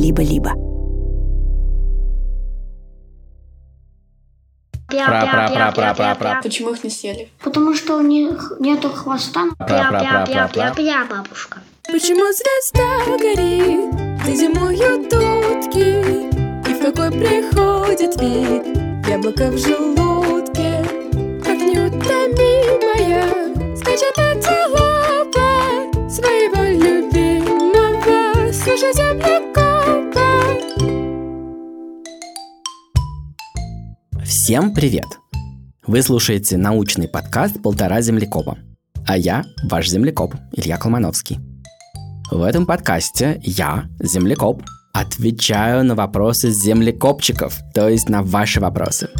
либо-либо. Пра-пра-пра-пра-пра-пра. Почему их не съели? Потому что у них нету хвоста. Пра-пра-пра-пра-пра. Бабушка. Почему звезда горит, где зимуют утки? И в какой приходит вид яблоко в желудке? Как неутомимая скачет антилопа Всем привет! Вы слушаете научный подкаст «Полтора землекопа». А я ваш землекоп Илья Колмановский. В этом подкасте я, землекоп, отвечаю на вопросы землекопчиков, то есть на ваши вопросы.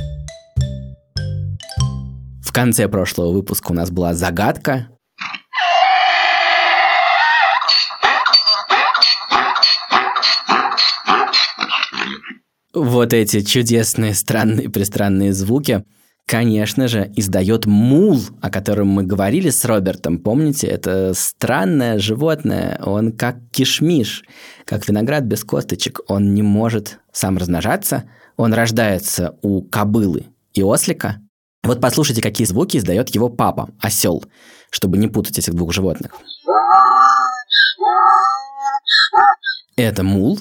В конце прошлого выпуска у нас была загадка. Вот эти чудесные, странные, пристранные звуки, конечно же, издает мул, о котором мы говорили с Робертом. Помните, это странное животное, он как кишмиш, как виноград без косточек. Он не может сам размножаться, он рождается у кобылы и ослика. Вот послушайте, какие звуки издает его папа, осел, чтобы не путать этих двух животных. Это мул,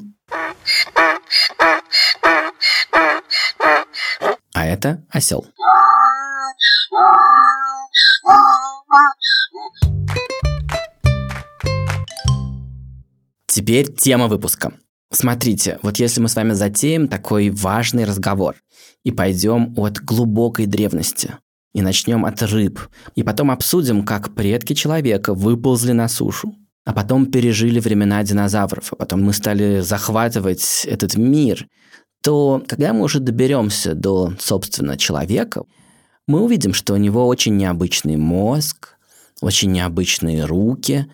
а это осел. Теперь тема выпуска. Смотрите, вот если мы с вами затеем такой важный разговор и пойдем от глубокой древности, и начнем от рыб, и потом обсудим, как предки человека выползли на сушу, а потом пережили времена динозавров, а потом мы стали захватывать этот мир, то когда мы уже доберемся до, собственно, человека, мы увидим, что у него очень необычный мозг, очень необычные руки,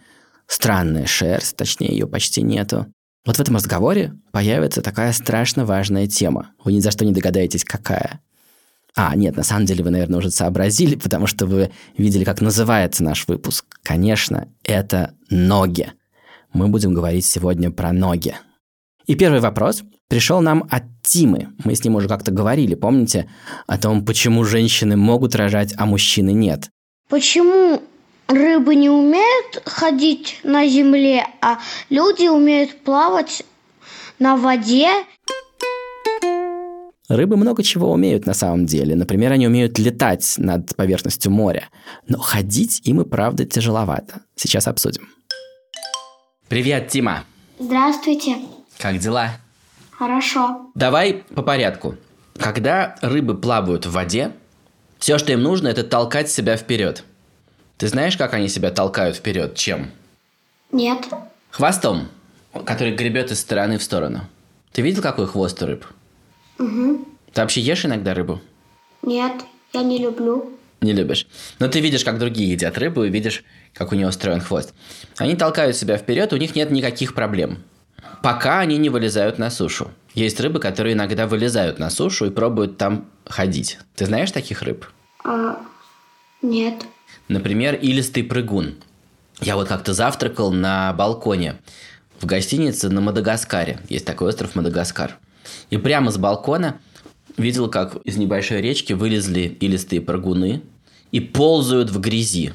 странная шерсть, точнее, ее почти нету. Вот в этом разговоре появится такая страшно важная тема. Вы ни за что не догадаетесь, какая. А, нет, на самом деле вы, наверное, уже сообразили, потому что вы видели, как называется наш выпуск. Конечно, это ноги. Мы будем говорить сегодня про ноги. И первый вопрос пришел нам от Тимы. Мы с ним уже как-то говорили, помните, о том, почему женщины могут рожать, а мужчины нет. Почему рыбы не умеют ходить на земле, а люди умеют плавать на воде? Рыбы много чего умеют на самом деле. Например, они умеют летать над поверхностью моря. Но ходить им и правда тяжеловато. Сейчас обсудим. Привет, Тима. Здравствуйте. Как дела? Хорошо. Давай по порядку. Когда рыбы плавают в воде, все, что им нужно, это толкать себя вперед. Ты знаешь, как они себя толкают вперед? Чем? Нет. Хвостом, который гребет из стороны в сторону. Ты видел, какой хвост у рыб? Угу. Ты вообще ешь иногда рыбу? Нет, я не люблю. Не любишь. Но ты видишь, как другие едят рыбу, и видишь, как у нее устроен хвост. Они толкают себя вперед, у них нет никаких проблем. Пока они не вылезают на сушу. Есть рыбы, которые иногда вылезают на сушу и пробуют там ходить. Ты знаешь таких рыб? А, нет. Например, илистый прыгун. Я вот как-то завтракал на балконе в гостинице на Мадагаскаре. Есть такой остров Мадагаскар. И прямо с балкона видел, как из небольшой речки вылезли илистые прыгуны и ползают в грязи.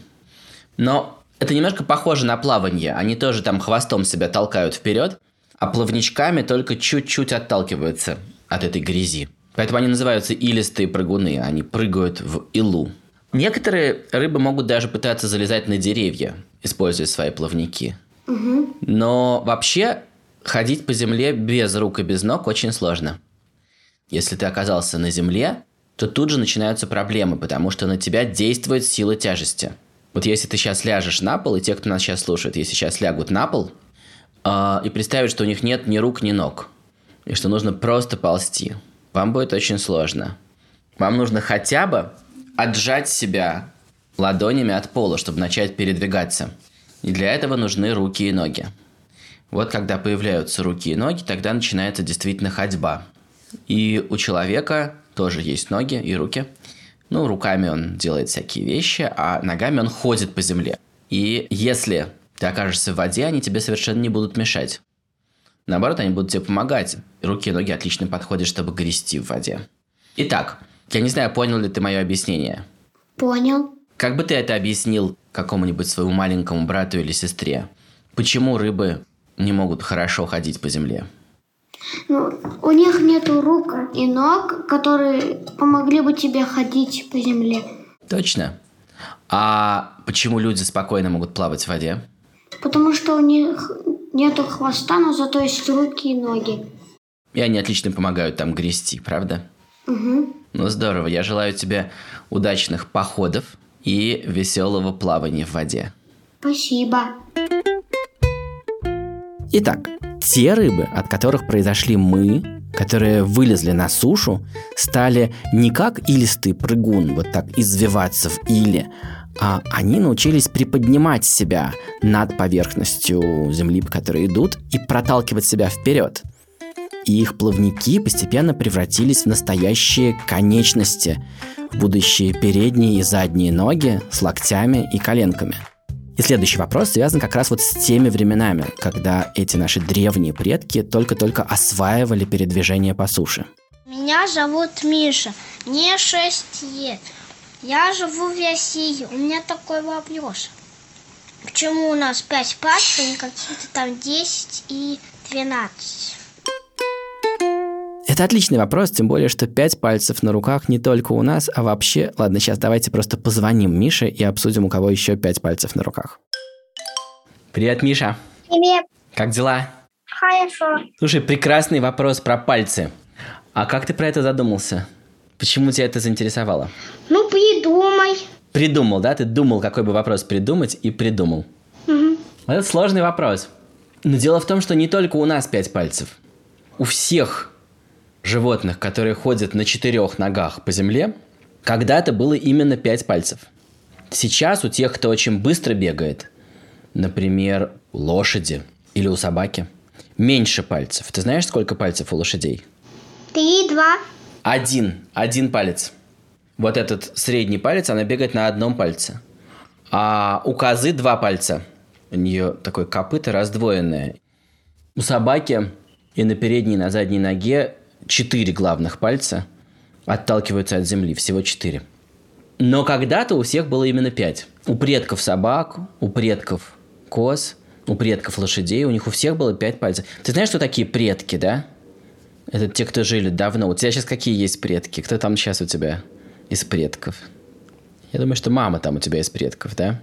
Но это немножко похоже на плавание. Они тоже там хвостом себя толкают вперед, а плавничками только чуть-чуть отталкиваются от этой грязи. Поэтому они называются илистые прыгуны. Они прыгают в илу. Некоторые рыбы могут даже пытаться залезать на деревья, используя свои плавники. Угу. Но вообще ходить по земле без рук и без ног очень сложно. Если ты оказался на земле, то тут же начинаются проблемы, потому что на тебя действует сила тяжести. Вот если ты сейчас ляжешь на пол, и те, кто нас сейчас слушает, если сейчас лягут на пол, э, и представить, что у них нет ни рук, ни ног, и что нужно просто ползти, вам будет очень сложно. Вам нужно хотя бы отжать себя ладонями от пола, чтобы начать передвигаться. И для этого нужны руки и ноги. Вот когда появляются руки и ноги, тогда начинается действительно ходьба. И у человека тоже есть ноги и руки. Ну, руками он делает всякие вещи, а ногами он ходит по земле. И если ты окажешься в воде, они тебе совершенно не будут мешать. Наоборот, они будут тебе помогать. Руки и ноги отлично подходят, чтобы грести в воде. Итак, я не знаю, понял ли ты мое объяснение. Понял. Как бы ты это объяснил какому-нибудь своему маленькому брату или сестре? Почему рыбы не могут хорошо ходить по земле? Ну, у них нету рук и ног, которые помогли бы тебе ходить по земле. Точно. А почему люди спокойно могут плавать в воде? Потому что у них нету хвоста, но зато есть руки и ноги. И они отлично помогают там грести, правда? Угу. Ну здорово, я желаю тебе удачных походов и веселого плавания в воде. Спасибо. Итак, те рыбы, от которых произошли мы, которые вылезли на сушу, стали не как илистый прыгун, вот так извиваться в иле, а они научились приподнимать себя над поверхностью земли, по которой идут, и проталкивать себя вперед. И их плавники постепенно превратились в настоящие конечности, будущие передние и задние ноги с локтями и коленками – и следующий вопрос связан как раз вот с теми временами, когда эти наши древние предки только-только осваивали передвижение по суше. Меня зовут Миша, мне 6 лет. Я живу в России. У меня такой вопрос. Почему у нас 5 пальцев, а какие-то там 10 и 12? Это отличный вопрос, тем более, что пять пальцев на руках не только у нас, а вообще... Ладно, сейчас давайте просто позвоним Мише и обсудим, у кого еще пять пальцев на руках. Привет, Миша. Привет. Как дела? Хорошо. Слушай, прекрасный вопрос про пальцы. А как ты про это задумался? Почему тебя это заинтересовало? Ну, придумай. Придумал, да? Ты думал, какой бы вопрос придумать, и придумал. Угу. Это сложный вопрос. Но дело в том, что не только у нас пять пальцев. У всех животных, которые ходят на четырех ногах по земле, когда-то было именно пять пальцев. Сейчас у тех, кто очень быстро бегает, например, лошади или у собаки, меньше пальцев. Ты знаешь, сколько пальцев у лошадей? Три, два. Один. Один палец. Вот этот средний палец, она бегает на одном пальце. А у козы два пальца. У нее такое копыто раздвоенное. У собаки и на передней, и на задней ноге четыре главных пальца отталкиваются от земли, всего четыре. Но когда-то у всех было именно пять. У предков собак, у предков коз, у предков лошадей, у них у всех было пять пальцев. Ты знаешь, что такие предки, да? Это те, кто жили давно. У тебя сейчас какие есть предки? Кто там сейчас у тебя из предков? Я думаю, что мама там у тебя из предков, да?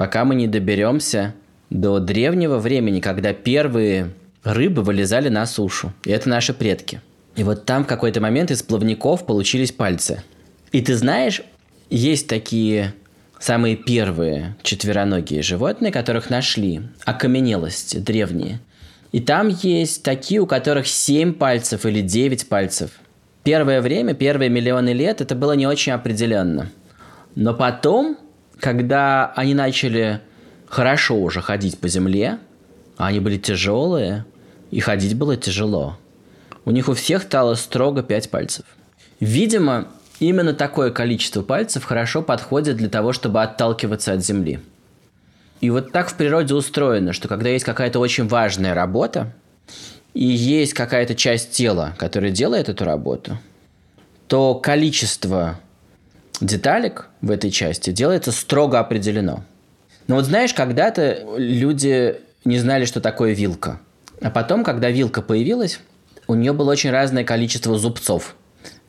пока мы не доберемся до древнего времени, когда первые рыбы вылезали на сушу. И это наши предки. И вот там в какой-то момент из плавников получились пальцы. И ты знаешь, есть такие самые первые четвероногие животные, которых нашли, окаменелости древние. И там есть такие, у которых 7 пальцев или 9 пальцев. Первое время, первые миллионы лет, это было не очень определенно. Но потом когда они начали хорошо уже ходить по земле, а они были тяжелые, и ходить было тяжело. У них у всех стало строго 5 пальцев. Видимо, именно такое количество пальцев хорошо подходит для того, чтобы отталкиваться от земли. И вот так в природе устроено, что когда есть какая-то очень важная работа, и есть какая-то часть тела, которая делает эту работу, то количество деталек в этой части делается строго определено. Но вот знаешь, когда-то люди не знали, что такое вилка. А потом, когда вилка появилась, у нее было очень разное количество зубцов.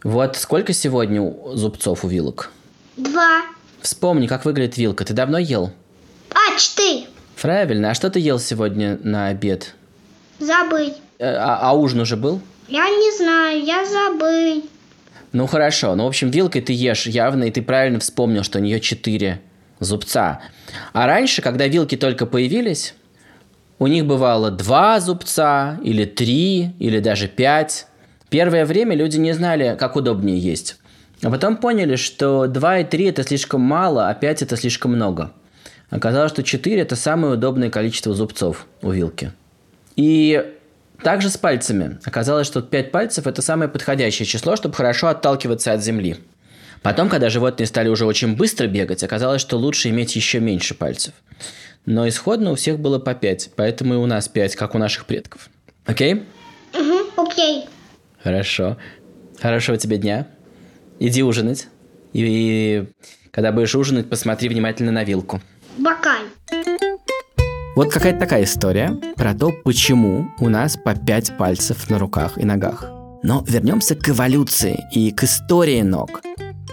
Вот сколько сегодня зубцов у вилок? Два. Вспомни, как выглядит вилка. Ты давно ел? А, четыре. Правильно. А что ты ел сегодня на обед? Забыть. А, а ужин уже был? Я не знаю, я забыл. Ну хорошо, ну в общем вилкой ты ешь явно, и ты правильно вспомнил, что у нее четыре зубца. А раньше, когда вилки только появились, у них бывало два зубца, или три, или даже пять. Первое время люди не знали, как удобнее есть. А потом поняли, что 2 и 3 это слишком мало, а 5 это слишком много. Оказалось, что 4 это самое удобное количество зубцов у вилки. И также с пальцами. Оказалось, что 5 пальцев это самое подходящее число, чтобы хорошо отталкиваться от земли. Потом, когда животные стали уже очень быстро бегать, оказалось, что лучше иметь еще меньше пальцев. Но исходно у всех было по 5, поэтому и у нас 5, как у наших предков. Окей? Угу, окей. Хорошо. Хорошего тебе дня. Иди ужинать. И когда будешь ужинать, посмотри внимательно на вилку. Вот какая-то такая история про то, почему у нас по пять пальцев на руках и ногах. Но вернемся к эволюции и к истории ног.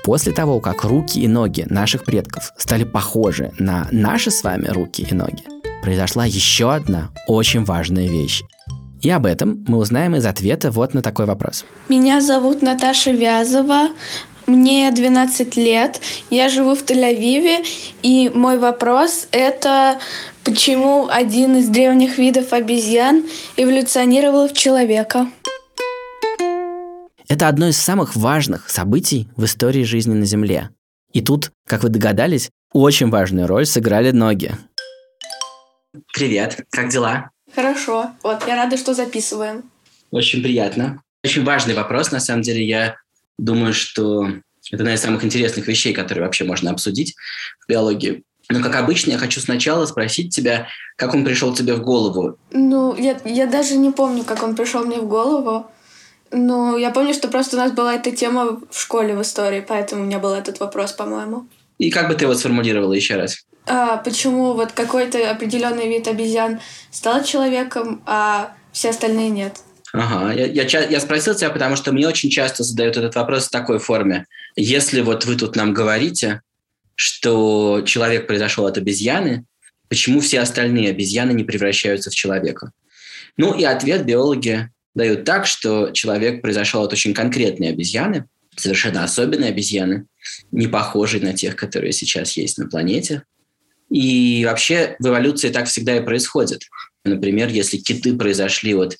После того, как руки и ноги наших предков стали похожи на наши с вами руки и ноги, произошла еще одна очень важная вещь. И об этом мы узнаем из ответа вот на такой вопрос. Меня зовут Наташа Вязова. Мне 12 лет, я живу в Тель-Авиве, и мой вопрос это почему один из древних видов обезьян эволюционировал в человека? Это одно из самых важных событий в истории жизни на Земле. И тут, как вы догадались, очень важную роль сыграли ноги. Привет, как дела? Хорошо, вот я рада, что записываем. Очень приятно. Очень важный вопрос, на самом деле. Я думаю, что это одна из самых интересных вещей, которые вообще можно обсудить в биологии. Но, как обычно, я хочу сначала спросить тебя, как он пришел тебе в голову. Ну, я, я даже не помню, как он пришел мне в голову. Но я помню, что просто у нас была эта тема в школе в истории, поэтому у меня был этот вопрос, по-моему. И как бы ты его сформулировала еще раз? А, почему вот какой-то определенный вид обезьян стал человеком, а все остальные нет? Ага, я, я, я спросил тебя, потому что мне очень часто задают этот вопрос в такой форме. Если вот вы тут нам говорите, что человек произошел от обезьяны, почему все остальные обезьяны не превращаются в человека? Ну и ответ биологи дают так, что человек произошел от очень конкретной обезьяны, совершенно особенной обезьяны, не похожей на тех, которые сейчас есть на планете. И вообще в эволюции так всегда и происходит. Например, если киты произошли от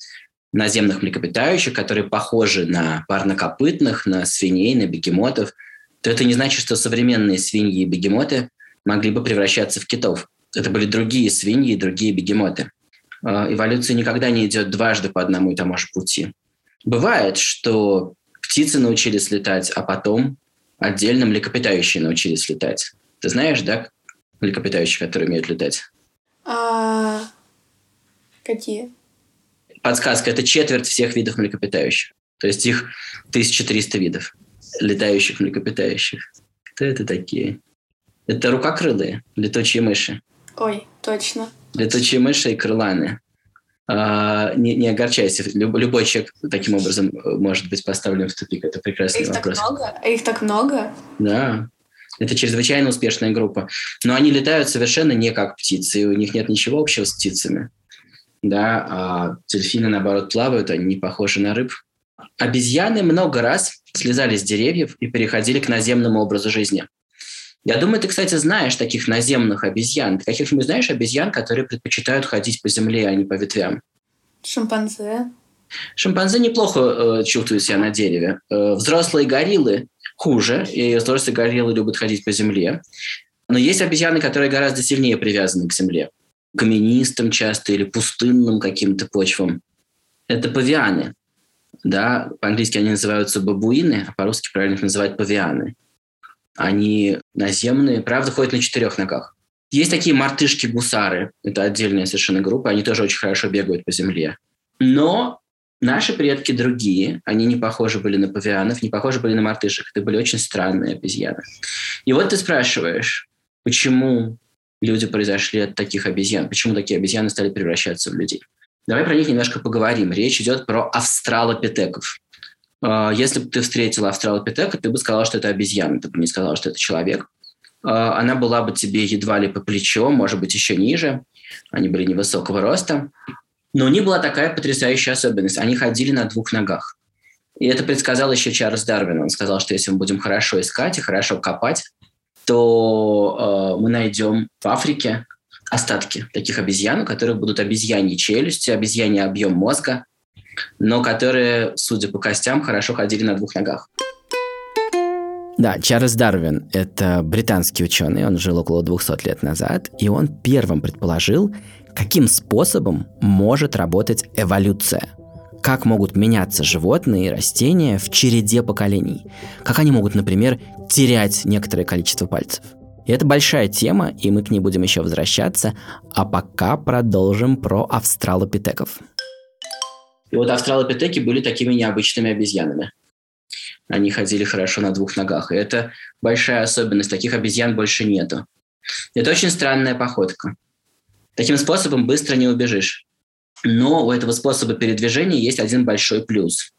наземных млекопитающих, которые похожи на парнокопытных, на свиней, на бегемотов, то это не значит, что современные свиньи и бегемоты могли бы превращаться в китов. Это были другие свиньи и другие бегемоты. А, эволюция никогда не идет дважды по одному и тому же пути. Бывает, что птицы научились летать, а потом отдельно млекопитающие научились летать. Ты знаешь, да, млекопитающих, которые умеют летать? А... Какие? Подсказка – это четверть всех видов млекопитающих. То есть их 1300 видов летающих млекопитающих. Кто это такие? Это рукокрылые, летучие мыши. Ой, точно. Летучие мыши и крыланы. А, не, не огорчайся, люб, любой человек таким образом может быть поставлен в тупик. Это прекрасный их вопрос. так много? А их так много? Да. Это чрезвычайно успешная группа. Но они летают совершенно не как птицы, и у них нет ничего общего с птицами. Да, а дельфины, наоборот, плавают, они не похожи на рыб. Обезьяны много раз слезали с деревьев и переходили к наземному образу жизни. Я думаю, ты, кстати, знаешь таких наземных обезьян. Ты каких-нибудь знаешь обезьян, которые предпочитают ходить по земле, а не по ветвям? Шимпанзе. Шимпанзе неплохо э, чувствуют себя на дереве. Э, взрослые гориллы хуже, и взрослые гориллы любят ходить по земле. Но есть обезьяны, которые гораздо сильнее привязаны к земле. Каменистым часто или пустынным каким-то почвам. Это павианы. Да, по-английски они называются бабуины, а по-русски правильно их называть павианы. Они наземные, правда, ходят на четырех ногах. Есть такие мартышки-гусары. Это отдельная совершенно группа. Они тоже очень хорошо бегают по земле. Но наши предки другие. Они не похожи были на павианов, не похожи были на мартышек. Это были очень странные обезьяны. И вот ты спрашиваешь, почему люди произошли от таких обезьян? Почему такие обезьяны стали превращаться в людей? Давай про них немножко поговорим. Речь идет про австралопитеков. А, если бы ты встретила австралопитека, ты бы сказала, что это обезьяна, ты бы не сказала, что это человек. А, она была бы тебе едва ли по плечо, может быть, еще ниже. Они были невысокого роста. Но у них была такая потрясающая особенность. Они ходили на двух ногах. И это предсказал еще Чарльз Дарвин. Он сказал, что если мы будем хорошо искать и хорошо копать, то э, мы найдем в Африке остатки таких обезьян, у которых будут обезьяньи челюсти, обезьяний объем мозга, но которые, судя по костям, хорошо ходили на двух ногах. Да, Чарльз Дарвин – это британский ученый, он жил около 200 лет назад, и он первым предположил, каким способом может работать эволюция. Как могут меняться животные и растения в череде поколений. Как они могут, например, терять некоторое количество пальцев. И это большая тема, и мы к ней будем еще возвращаться, а пока продолжим про австралопитеков. И вот австралопитеки были такими необычными обезьянами они ходили хорошо на двух ногах. И это большая особенность. Таких обезьян больше нету. Это очень странная походка. Таким способом быстро не убежишь. Но у этого способа передвижения есть один большой плюс.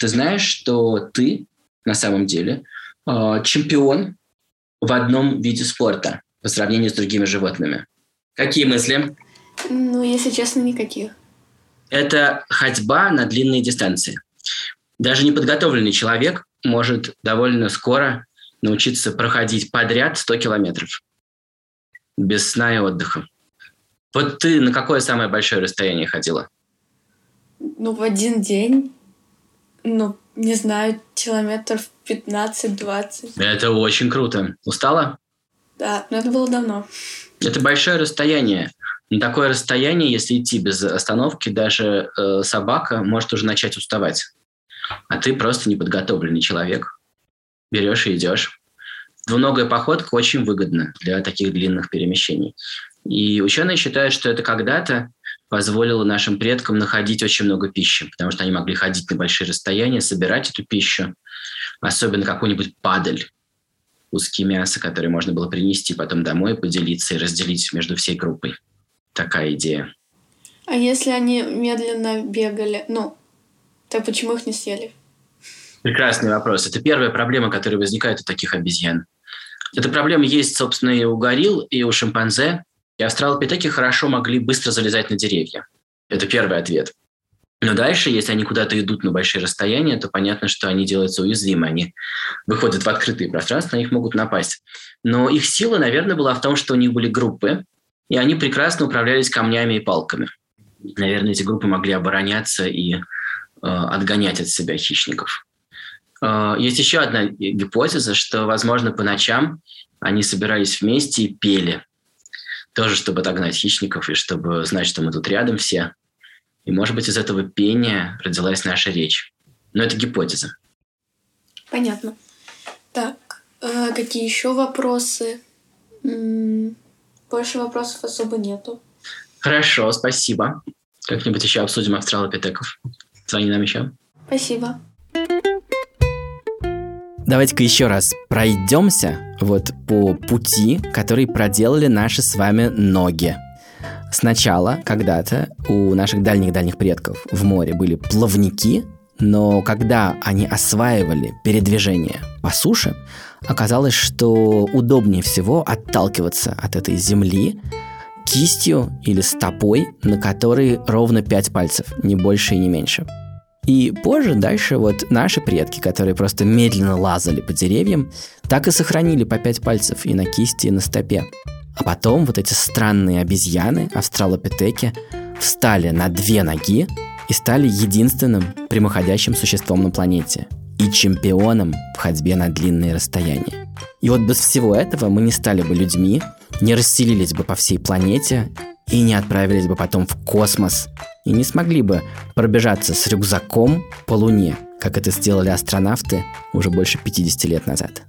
Ты знаешь, что ты на самом деле э, чемпион в одном виде спорта по сравнению с другими животными. Какие мысли? Ну, если честно, никаких. Это ходьба на длинные дистанции. Даже неподготовленный человек может довольно скоро научиться проходить подряд 100 километров без сна и отдыха. Вот ты на какое самое большое расстояние ходила? Ну, в один день, ну, не знаю, километров 15-20. Это очень круто. Устала? Да, но это было давно. Это большое расстояние. На такое расстояние, если идти без остановки, даже э, собака может уже начать уставать а ты просто неподготовленный человек. Берешь и идешь. Двуногая походка очень выгодна для таких длинных перемещений. И ученые считают, что это когда-то позволило нашим предкам находить очень много пищи, потому что они могли ходить на большие расстояния, собирать эту пищу, особенно какую-нибудь падаль, куски мяса, которые можно было принести потом домой, поделиться и разделить между всей группой. Такая идея. А если они медленно бегали, ну, так почему их не съели? Прекрасный вопрос. Это первая проблема, которая возникает у таких обезьян. Эта проблема есть, собственно, и у горилл, и у шимпанзе. И австралопитеки хорошо могли быстро залезать на деревья. Это первый ответ. Но дальше, если они куда-то идут на большие расстояния, то понятно, что они делаются уязвимы. Они выходят в открытые пространства, на них могут напасть. Но их сила, наверное, была в том, что у них были группы, и они прекрасно управлялись камнями и палками. Наверное, эти группы могли обороняться и Э, отгонять от себя хищников. Э, есть еще одна гипотеза, что, возможно, по ночам они собирались вместе и пели. Тоже, чтобы отогнать хищников и чтобы знать, что мы тут рядом все. И, может быть, из этого пения родилась наша речь. Но это гипотеза. Понятно. Так, э, какие еще вопросы? Больше вопросов особо нету. Хорошо, спасибо. Как-нибудь еще обсудим австралопитеков. Звони нам еще. Спасибо. Давайте-ка еще раз пройдемся вот по пути, который проделали наши с вами ноги. Сначала, когда-то, у наших дальних-дальних предков в море были плавники, но когда они осваивали передвижение по суше, оказалось, что удобнее всего отталкиваться от этой земли кистью или стопой, на которой ровно пять пальцев, не больше и не меньше. И позже дальше вот наши предки, которые просто медленно лазали по деревьям, так и сохранили по пять пальцев и на кисти, и на стопе. А потом вот эти странные обезьяны, австралопитеки, встали на две ноги и стали единственным прямоходящим существом на планете и чемпионом в ходьбе на длинные расстояния. И вот без всего этого мы не стали бы людьми, не расселились бы по всей планете и не отправились бы потом в космос и не смогли бы пробежаться с рюкзаком по Луне, как это сделали астронавты уже больше 50 лет назад.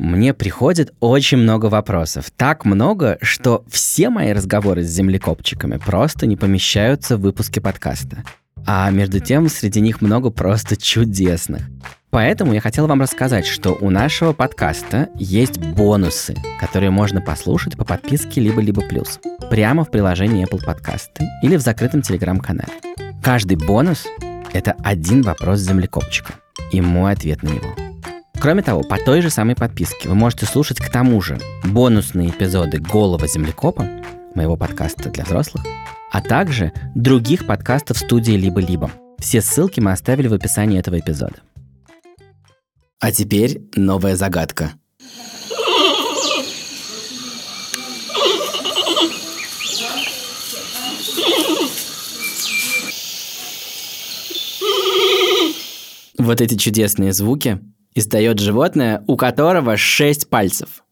Мне приходит очень много вопросов. Так много, что все мои разговоры с землекопчиками просто не помещаются в выпуске подкаста. А между тем, среди них много просто чудесных. Поэтому я хотел вам рассказать, что у нашего подкаста есть бонусы, которые можно послушать по подписке либо-либо плюс, прямо в приложении Apple Podcasts или в закрытом телеграм-канале. Каждый бонус — это один вопрос землекопчика и мой ответ на него. Кроме того, по той же самой подписке вы можете слушать к тому же бонусные эпизоды «Голого землекопа», моего подкаста для взрослых, а также других подкастов студии «Либо-либо». Все ссылки мы оставили в описании этого эпизода. А теперь новая загадка. Вот эти чудесные звуки издает животное, у которого шесть пальцев.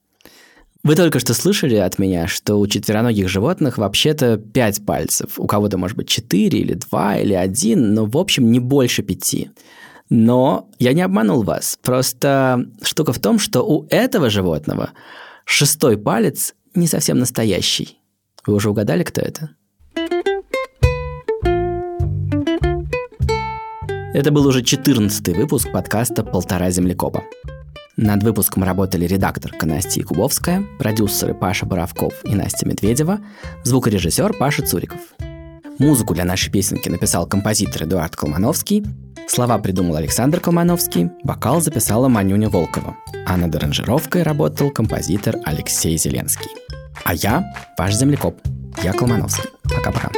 Вы только что слышали от меня, что у четвероногих животных вообще-то пять пальцев. У кого-то, может быть, четыре или два или один, но, в общем, не больше пяти. Но я не обманул вас. Просто штука в том, что у этого животного шестой палец не совсем настоящий. Вы уже угадали, кто это? Это был уже 14 выпуск подкаста «Полтора землекопа». Над выпуском работали редактор Настя Кубовская, продюсеры Паша Боровков и Настя Медведева, звукорежиссер Паша Цуриков. Музыку для нашей песенки написал композитор Эдуард Колмановский, слова придумал Александр Колмановский, вокал записала Манюня Волкова, а над аранжировкой работал композитор Алексей Зеленский. А я ваш землекоп, я Колмановский. Пока-пока.